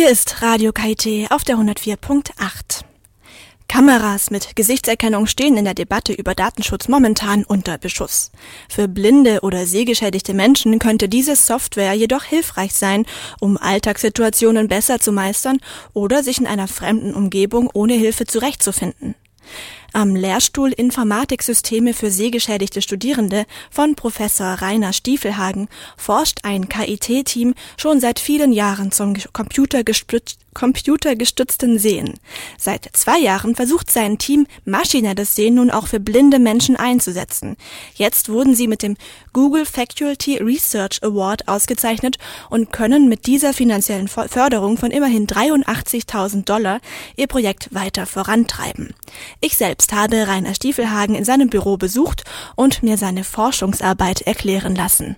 Hier ist Radio KIT auf der 104.8. Kameras mit Gesichtserkennung stehen in der Debatte über Datenschutz momentan unter Beschuss. Für blinde oder sehgeschädigte Menschen könnte diese Software jedoch hilfreich sein, um Alltagssituationen besser zu meistern oder sich in einer fremden Umgebung ohne Hilfe zurechtzufinden. Am Lehrstuhl Informatiksysteme für sehgeschädigte Studierende von Professor Rainer Stiefelhagen forscht ein KIT-Team schon seit vielen Jahren zum computergestützten Sehen. Seit zwei Jahren versucht sein Team, maschinelles Sehen nun auch für blinde Menschen einzusetzen. Jetzt wurden sie mit dem Google Faculty Research Award ausgezeichnet und können mit dieser finanziellen Förderung von immerhin 83.000 Dollar ihr Projekt weiter vorantreiben. Ich selbst selbst habe Rainer Stiefelhagen in seinem Büro besucht und mir seine Forschungsarbeit erklären lassen.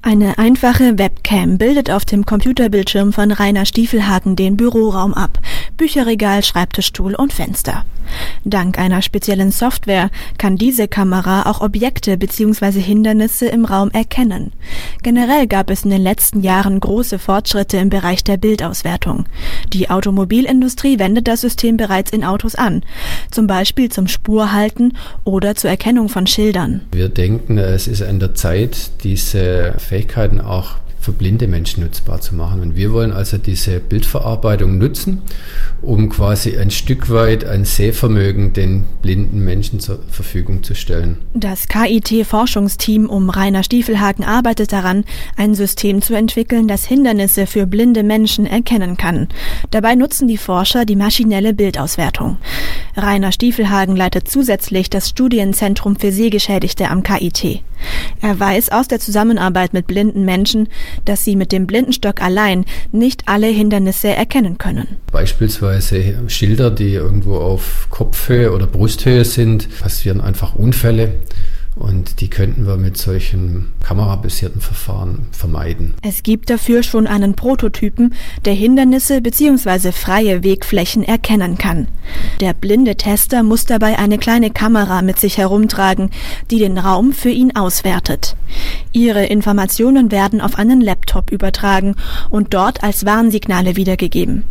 Eine einfache Webcam bildet auf dem Computerbildschirm von Rainer Stiefelhagen den Büroraum ab. Bücherregal, Schreibtischstuhl und Fenster. Dank einer speziellen Software kann diese Kamera auch Objekte bzw. Hindernisse im Raum erkennen. Generell gab es in den letzten Jahren große Fortschritte im Bereich der Bildauswertung. Die Automobilindustrie wendet das System bereits in Autos an, zum Beispiel zum Spurhalten oder zur Erkennung von Schildern. Wir denken, es ist an der Zeit, diese Fähigkeiten auch für blinde Menschen nutzbar zu machen. Und wir wollen also diese Bildverarbeitung nutzen, um quasi ein Stück weit ein Sehvermögen den blinden Menschen zur Verfügung zu stellen. Das KIT-Forschungsteam um Rainer Stiefelhagen arbeitet daran, ein System zu entwickeln, das Hindernisse für blinde Menschen erkennen kann. Dabei nutzen die Forscher die maschinelle Bildauswertung. Rainer Stiefelhagen leitet zusätzlich das Studienzentrum für Sehgeschädigte am KIT. Er weiß aus der Zusammenarbeit mit blinden Menschen, dass sie mit dem Blindenstock allein nicht alle Hindernisse erkennen können. Beispielsweise Schilder, die irgendwo auf Kopfhöhe oder Brusthöhe sind, passieren einfach Unfälle. Und die könnten wir mit solchen kamerabasierten Verfahren vermeiden. Es gibt dafür schon einen Prototypen, der Hindernisse bzw. freie Wegflächen erkennen kann. Der blinde Tester muss dabei eine kleine Kamera mit sich herumtragen, die den Raum für ihn auswertet. Ihre Informationen werden auf einen Laptop übertragen und dort als Warnsignale wiedergegeben.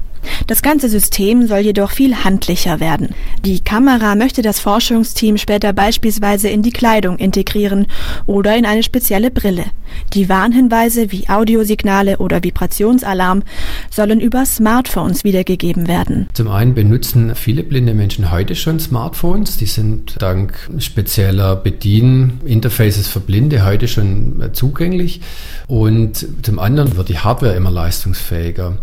Das ganze System soll jedoch viel handlicher werden. Die Kamera möchte das Forschungsteam später beispielsweise in die Kleidung integrieren oder in eine spezielle Brille. Die Warnhinweise wie Audiosignale oder Vibrationsalarm sollen über Smartphones wiedergegeben werden. Zum einen benutzen viele blinde Menschen heute schon Smartphones. Die sind dank spezieller Bedieninterfaces für Blinde heute schon zugänglich. Und zum anderen wird die Hardware immer leistungsfähiger.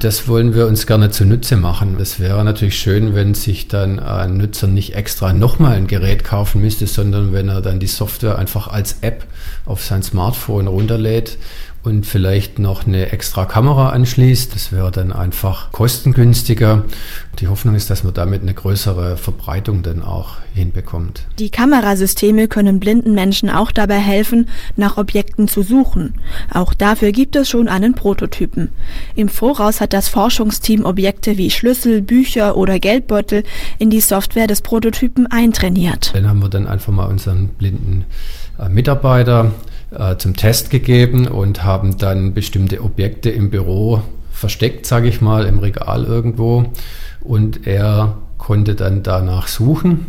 Das wollen wir uns gerne zunutze machen. Das wäre natürlich schön, wenn sich dann ein Nutzer nicht extra nochmal ein Gerät kaufen müsste, sondern wenn er dann die Software einfach als App auf sein Smartphone runterlädt und vielleicht noch eine extra Kamera anschließt. Das wäre dann einfach kostengünstiger. Die Hoffnung ist, dass man damit eine größere Verbreitung dann auch hinbekommt. Die Kamerasysteme können blinden Menschen auch dabei helfen, nach Objekten zu suchen. Auch dafür gibt es schon einen Prototypen. Im Voraus hat das Forschungsteam Objekte wie Schlüssel, Bücher oder Geldbeutel in die Software des Prototypen eintrainiert. Dann haben wir dann einfach mal unseren blinden äh, Mitarbeiter äh, zum Test gegeben und haben dann bestimmte Objekte im Büro versteckt, sage ich mal, im Regal irgendwo. Und er konnte dann danach suchen.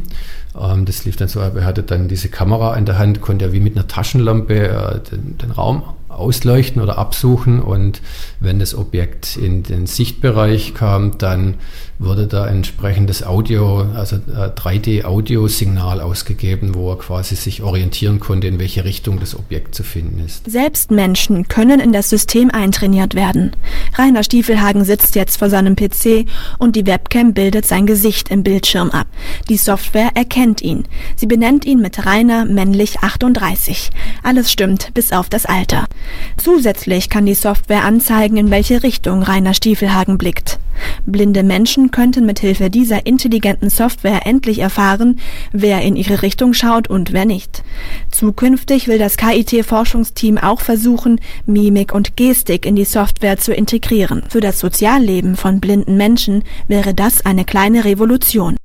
Ähm, das lief dann so, er hatte dann diese Kamera in der Hand, konnte er wie mit einer Taschenlampe äh, den, den Raum ausleuchten oder absuchen und wenn das Objekt in den Sichtbereich kam, dann wurde da entsprechendes Audio, also 3D-Audiosignal ausgegeben, wo er quasi sich orientieren konnte, in welche Richtung das Objekt zu finden ist. Selbst Menschen können in das System eintrainiert werden. Rainer Stiefelhagen sitzt jetzt vor seinem PC und die Webcam bildet sein Gesicht im Bildschirm ab. Die Software erkennt ihn. Sie benennt ihn mit Rainer männlich 38. Alles stimmt, bis auf das Alter. Zusätzlich kann die Software anzeigen, in welche Richtung Rainer Stiefelhagen blickt. Blinde Menschen könnten mithilfe dieser intelligenten Software endlich erfahren, wer in ihre Richtung schaut und wer nicht. Zukünftig will das KIT-Forschungsteam auch versuchen, Mimik und Gestik in die Software zu integrieren. Für das Sozialleben von blinden Menschen wäre das eine kleine Revolution.